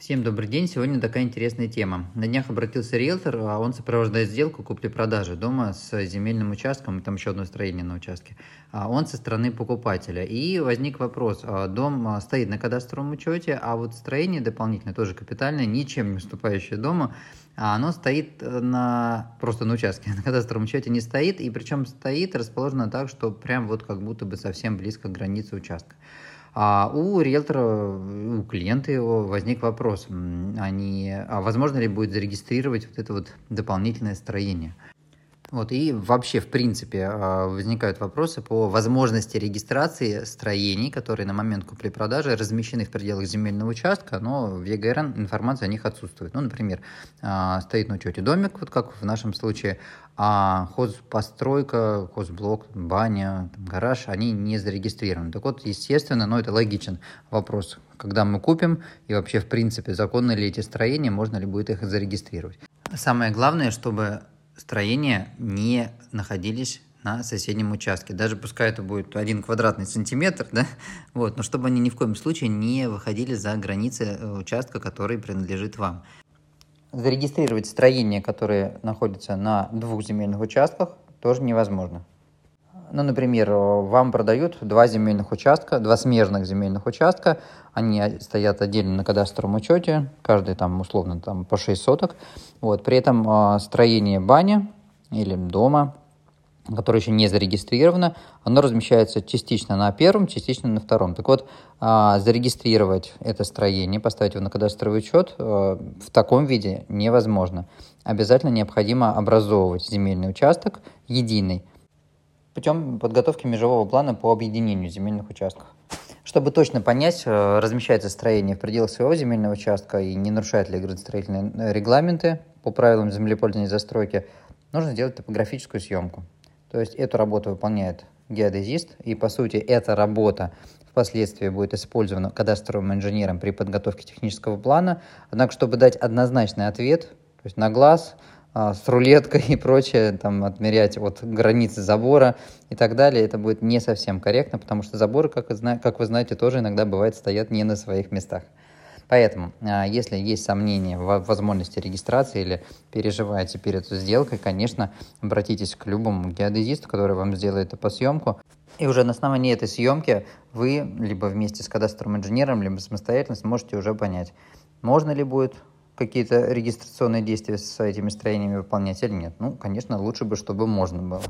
Всем добрый день. Сегодня такая интересная тема. На днях обратился риэлтор, а он сопровождает сделку купли-продажи дома с земельным участком, там еще одно строение на участке. А он со стороны покупателя. И возник вопрос. А дом стоит на кадастровом учете, а вот строение дополнительное, тоже капитальное, ничем не уступающее дому, оно стоит на, просто на участке, на кадастровом учете не стоит, и причем стоит расположено так, что прям вот как будто бы совсем близко к границе участка. А у риэлтора, у клиента его возник вопрос, они, а возможно ли будет зарегистрировать вот это вот дополнительное строение? Вот, и вообще, в принципе, а, возникают вопросы по возможности регистрации строений, которые на момент купли-продажи размещены в пределах земельного участка, но в ЕГРН информация о них отсутствует. Ну, например, а, стоит на учете домик, вот как в нашем случае, а хозпостройка, хозблок, баня, там, гараж, они не зарегистрированы. Так вот, естественно, но это логичен вопрос, когда мы купим, и вообще, в принципе, законны ли эти строения, можно ли будет их зарегистрировать. Самое главное, чтобы строения не находились на соседнем участке. Даже пускай это будет один квадратный сантиметр, да, вот, но чтобы они ни в коем случае не выходили за границы э, участка, который принадлежит вам. Зарегистрировать строения, которые находятся на двух земельных участках, тоже невозможно. Ну, например, вам продают два земельных участка, два смежных земельных участка, они стоят отдельно на кадастровом учете, каждый там условно там по 6 соток. Вот, при этом э, строение бани или дома, которое еще не зарегистрировано, оно размещается частично на первом, частично на втором. Так вот, э, зарегистрировать это строение, поставить его на кадастровый учет э, в таком виде невозможно. Обязательно необходимо образовывать земельный участок единый путем подготовки межевого плана по объединению земельных участков. Чтобы точно понять, э, размещается строение в пределах своего земельного участка и не нарушает ли градостроительные э, регламенты по правилам землепользования и застройки, нужно сделать топографическую съемку. То есть эту работу выполняет геодезист, и по сути эта работа впоследствии будет использована кадастровым инженером при подготовке технического плана. Однако, чтобы дать однозначный ответ, то есть на глаз, с рулеткой и прочее, там, отмерять от границы забора и так далее, это будет не совсем корректно, потому что заборы, как, как вы знаете, тоже иногда бывает стоят не на своих местах. Поэтому, а, если есть сомнения в возможности регистрации или переживаете перед сделкой, конечно, обратитесь к любому геодезисту, который вам сделает эту съемку. И уже на основании этой съемки вы либо вместе с кадастровым инженером, либо самостоятельно сможете уже понять, можно ли будет какие-то регистрационные действия с этими строениями выполнять или нет. Ну, конечно, лучше бы, чтобы можно было.